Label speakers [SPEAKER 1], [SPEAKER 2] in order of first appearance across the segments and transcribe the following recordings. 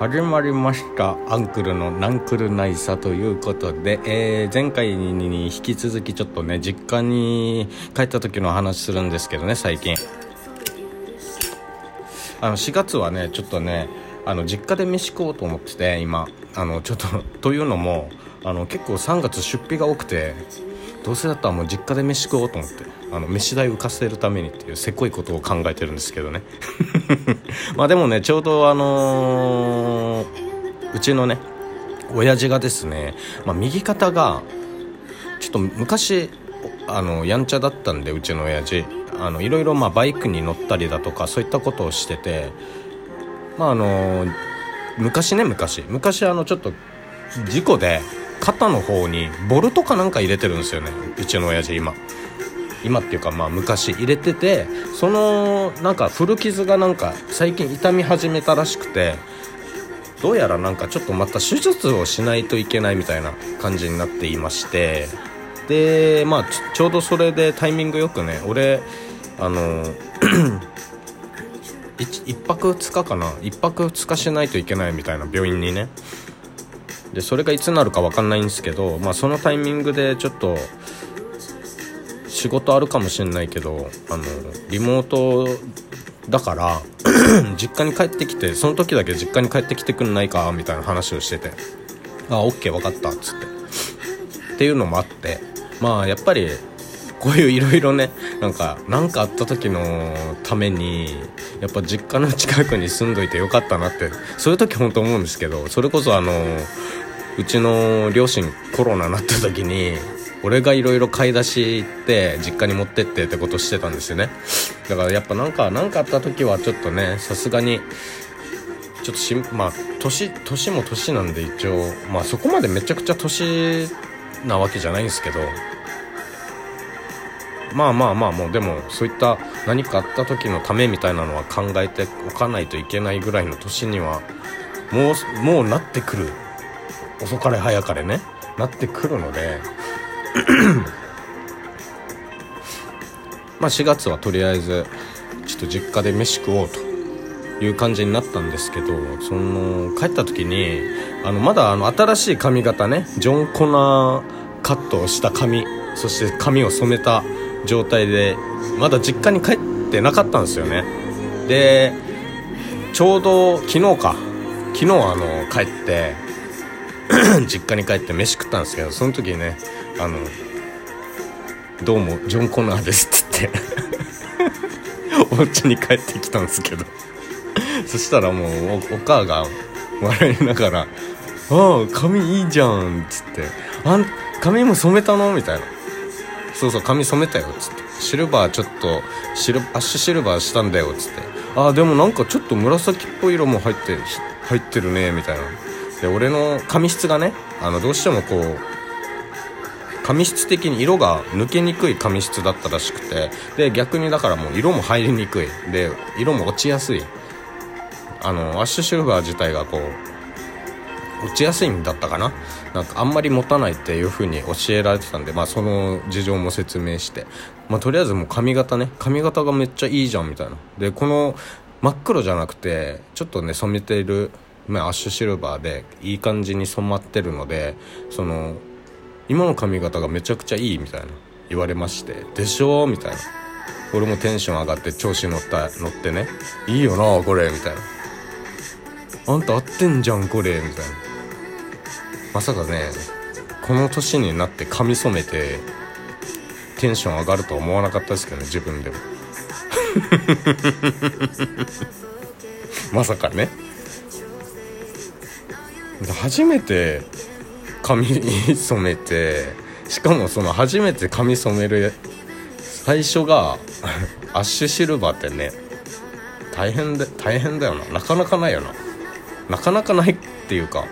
[SPEAKER 1] 始まりました。アンクルのナンクルナイサということで、えー、前回に引き続きちょっとね実家に帰った時の話するんですけどね最近。あの4月はねちょっとねあの実家で飯食おうと思ってて今。あのちょっとというのもあの結構3月出費が多くてどうせだったらもう実家で飯食おうと思ってあの飯代浮かせるためにっていうせこいことを考えてるんですけどね。まあでもねちょうどあのー、うちのね親父がですね、まあ、右肩がちょっと昔あのやんちゃだったんでうちの親父。あのいろいろまあバイクに乗ったりだとかそういったことをしててまああの昔ね昔。昔あのちょっと事故で肩の方にボルトかなんか入れてるんですよね。うちの親父今。今っていうかまあ昔入れててそのなんか古傷がなんか最近痛み始めたらしくてどうやらなんかちょっとまた手術をしないといけないみたいな感じになっていましてでまあちょうどそれでタイミングよくね俺あの 1, 1泊2日かな？1泊2日しないといけないみたいな病院にねでそれがいつになるか分かんないんですけど、まあ、そのタイミングでちょっと仕事あるかもしれないけどあのリモートだから 実家に帰ってきてその時だけ実家に帰ってきてくんないかみたいな話をしてて「あオッケー分かった」っつって。っていうのもあってまあやっぱりこういういろいろねなんか何かあった時のためにやっぱ実家の近くに住んどいてよかったなって。そういう時本当思うんですけどそれこそあのうちの両親コロナになった時に俺がいろいろ買い出し行って実家に持ってってってことしてたんですよね。だからやっぱなんか何かあった時はちょっとねさすがにちょっとしまあ年年も年なんで一応まあそこまでめちゃくちゃ年なわけじゃないんですけどまあまあまあもうでもそういった何かあった時のためみたいなのは考えておかないといけないぐらいの年にはもうもうなってくる。遅かれ早かれね。なってくるので。まあ4月はとりあえずちょっと実家で飯食おうという感じになったんですけどその帰った時にあのまだあの新しい髪型ねジョン・コナーカットをした髪そして髪を染めた状態でまだ実家に帰ってなかったんですよね。でちょうど昨日か。昨日あの帰って 実家に帰って飯食ったんですけどその時にねあの「どうもジョン・コナーです」って言って お家に帰ってきたんですけど。そしたらもうお母が笑いながら「ああ髪いいじゃん」っつって「あん髪も染めたの?」みたいな「そうそう髪染めたよ」っつって「シルバーちょっとシルアッシュシルバーしたんだよ」っつって「ああでもなんかちょっと紫っぽい色も入って入ってるね」みたいな。で俺の髪質がねあのどうしてもこう髪質的に色が抜けにくい髪質だったらしくて。で逆にだからもう色も入りにくい。で色も落ちやすい。あのアッシュシルバー自体がこう落ちやすいんだったかな。なんかあんまり持たないっていう風に教えられてたんで、まあ、その事情も説明して、まあ、とりあえずもう髪型ね。髪型がめっちゃいいじゃんみたいな。でこの真っ黒じゃなくてちょっとね染めている、まあ、アッシュシルバーでいい感じに染まってるのでその今の髪型がめちゃくちゃいいみたいな言われまして。でしょみたいな。俺もテンション上がって調子乗った乗ってね。いいよなこれみたいな。あんた合ってんじゃんこれみたいな。まさかねこの年になって髪染めてテンション上がるとは思わなかったですけどね自分でも。まさかね。初めて髪染めてしかもその初めて髪染める最初が アッシュシルバーってね大変で大変だよな。なかなかないよな。なかなかないっていうか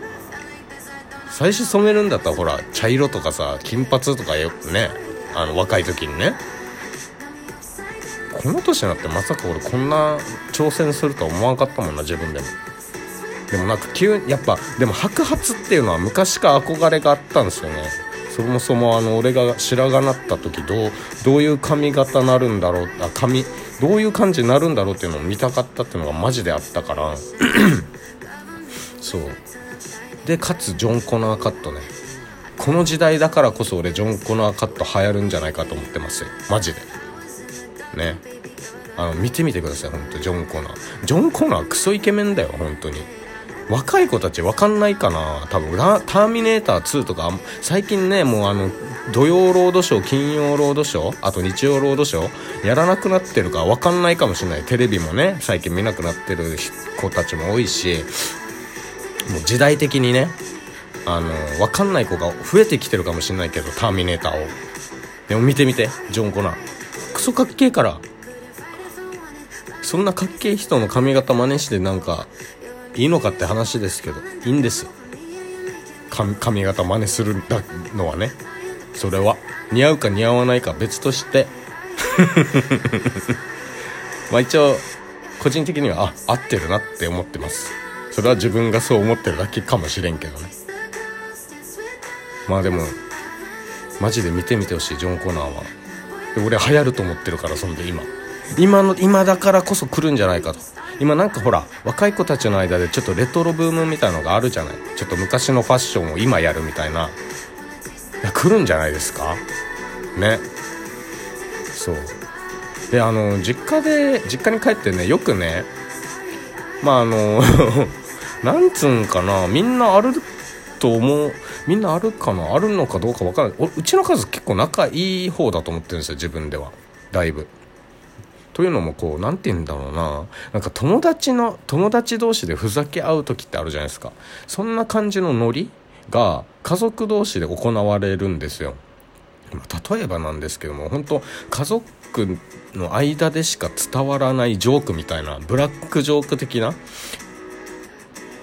[SPEAKER 1] 最初染めるんだったらほら茶色とかさ金髪とかよくねあの若い時にね。この年になってまさか俺こんな挑戦するとは思わなかったもんな自分でも。でもなんか急にやっぱでも白髪っていうのは昔から憧れがあったんですよね。そもそもあの俺が白髪なった時どうどういう髪型なるんだろうあ髪どういう感じになるんだろうっていうのを見たかったっていうのがマジであったから。そう。でかつジョン・コナーカットね。この時代だからこそ俺ジョン・コナーカット流行るんじゃないかと思ってますマジで。ね。あの見てみてください本当ジョン・コナー。ジョン・コナークソイケメンだよ本当に。若い子たち分かんないかな。多分ターミネーター2とか最近ねもうあの土曜ロードショー金曜ロードショーあと日曜ロードショーやらなくなってるか分かんないかもしれない。テレビもね最近見なくなってる子たちも多いしもう時代的にねあの分かんない子が増えてきてるかもしれないけどターミネーターを。でも見てみてジョン・コナー。クソかっけえから。そんなかっけえ人の髪型真似してなんかいいのかって話ですけどいいんです。髪型真似するのはね。それは似合うか似合わないか別として。まあ一応個人的にはあ合ってるなって思ってます。それは自分がそう思ってるだけかもしれんけどね。まあでもマジで見てみてほしいジョン・コナーは。俺流行ると思ってるからそんで今。今の今だからこそ来るんじゃないかと。今なんかほら若い子たちの間でちょっとレトロブームみたいのがあるじゃない。ちょっと昔のファッションを今やるみたいな。いや来るんじゃないですか？ね。そう。であの実家で実家に帰ってねよくねまああの なんつうんかなみんなあると思うみんなあるかなあるのかどうか分からない。うちの家族結構仲いい方だと思ってるんですよ自分では。だいぶ。というのもこう何て言うんだろうな。なんか友達の友達同士でふざけ合う時ってあるじゃないですか。そんな感じのノリが家族同士で行われるんですよ。例えばなんですけども本当家族の間でしか伝わらないジョークみたいなブラックジョーク的な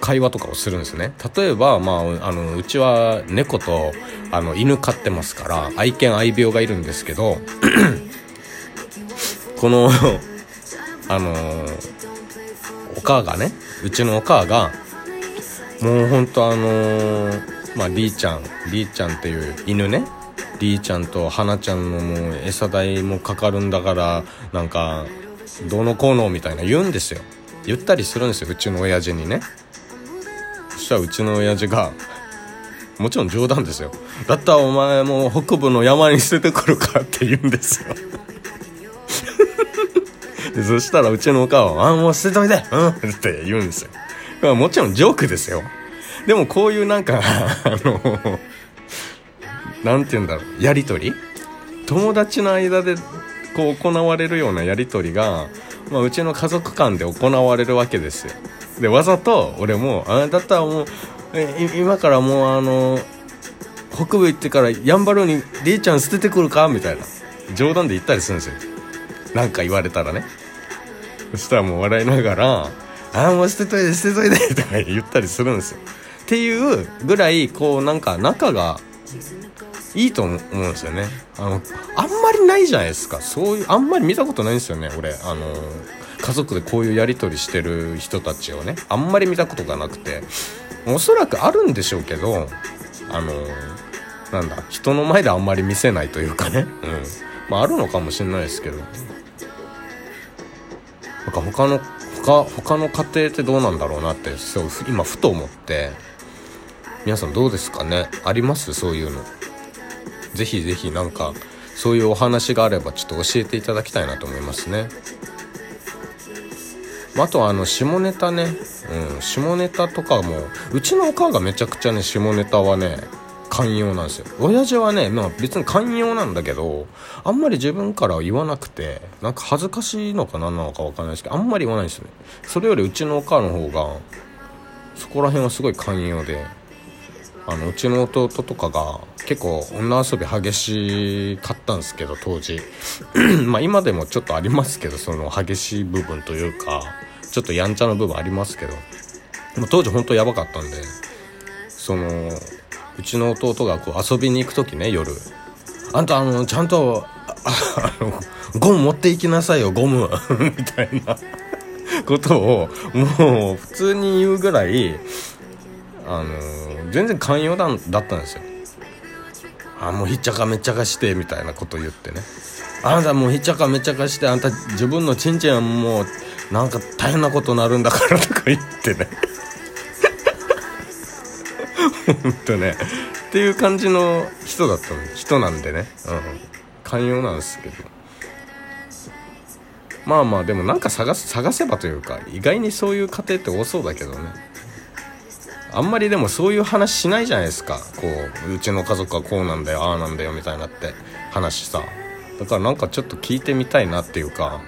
[SPEAKER 1] 会話とかをするんですね。例えば、まあ、あのうちは猫とあの犬飼ってますから愛犬愛病がいるんですけど この あのお母がねうちのお母がもうほんとあの、まあリーちゃんリーちゃんっていう犬ねリーちゃんと花ちゃんのもう餌代もかかるんだからなんかどうのこうのみたいな言うんですよ。言ったりするんですようちの親父にね。したうちの親父がもちろん冗談ですよだったらお前もう北部の山に捨ててくるかって言うんですよでそしたらうちのお母は「あもう捨てといてうん」って言うんですよもちろんジョークですよでもこういうなんかあの何て言うんだろうやり取り友達の間でこう行われるようなやり取りが、まあ、うちの家族間で行われるわけですよでわざと俺もあだったらもう今からもうあの北部行ってからやんばるに「りーちゃん捨ててくるか?」みたいな冗談で言ったりするんですよ。なんか言われたらね。そしたらもう笑いながら「ああもう捨てといて捨てといて」とか言ったりするんですよ。っていうぐらいこうなんか仲がいいと思うんですよね。あのあんまりないじゃないですか。そういうあんまり見たことないんですよね俺。あの家族でこういうやり取りしてる人たちをねあんまり見たことがなくておそらくあるんでしょうけどあのなんだ人の前であんまり見せないというかね。うん。まああるのかもしれないですけど。なんか他の他他の家庭ってどうなんだろうなってそう今ふと思って皆さんどうですかね？あります？そういうの。ぜひぜひなんかそういうお話があればちょっと教えていただきたいなと思いますね。あとあの下ネタね、うん、下ネタとかもうちのお母がめちゃくちゃね下ネタはね寛容なんですよ。親父はね、まあ、別に寛容なんだけどあんまり自分から言わなくてなんか恥ずかしいのか何なのか分かんないですけどあんまり言わないですよね。それよりうちのお母の方がそこら辺はすごい寛容であのうちの弟とかが結構女遊び激しかったんですけど当時。まあ今でもちょっとありますけどその激しい部分というか。ちょっとやんちゃな部分ありますけど。も当時本当やばかったんでそのうちの弟がこう遊びに行く時ね夜。あんたあのちゃんとあのゴム持っていきなさいよゴム。みたいなことをもう普通に言うぐらいあの全然寛容だだったんですよ。あもうひっちゃかめっちゃかしてみたいなこと言ってね。あんたもうひっちゃかめっちゃかしてあんた自分のちんちんはもうなんか大変なことになるんだからとか言ってね。本当ね。っていう感じの人だったの。人なんでね、うん、寛容なんですけど。まあまあでもなんか探す探せばというか意外にそういう家庭って多そうだけどね。あんまりでもそういう話しないじゃないですか。こううちの家族はこうなんだよああなんだよみたいなって話さ。だからなんかちょっと聞いてみたいなっていうか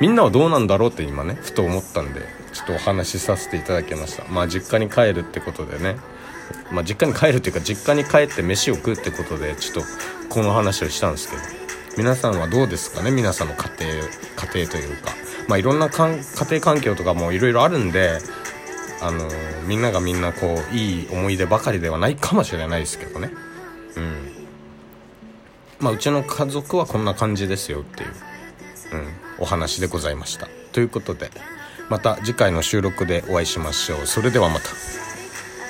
[SPEAKER 1] みんなはどうなんだろうって今ねふと思ったんでちょっとお話しさせていただきました。まあ実家に帰るってことでね。まあ実家に帰るっていうか実家に帰って飯を食うってことでちょっとこの話をしたんですけど。皆さんはどうですかね？皆さんの家庭家庭というか。まあいろんなかん家庭環境とかもいろいろあるんであのー、みんながみんなこういい思い出ばかりではないかもしれないですけどね。うん。まあうちの家族はこんな感じですよっていう、うん、お話でございました。ということでまた次回の収録でお会いしましょう。それではまた。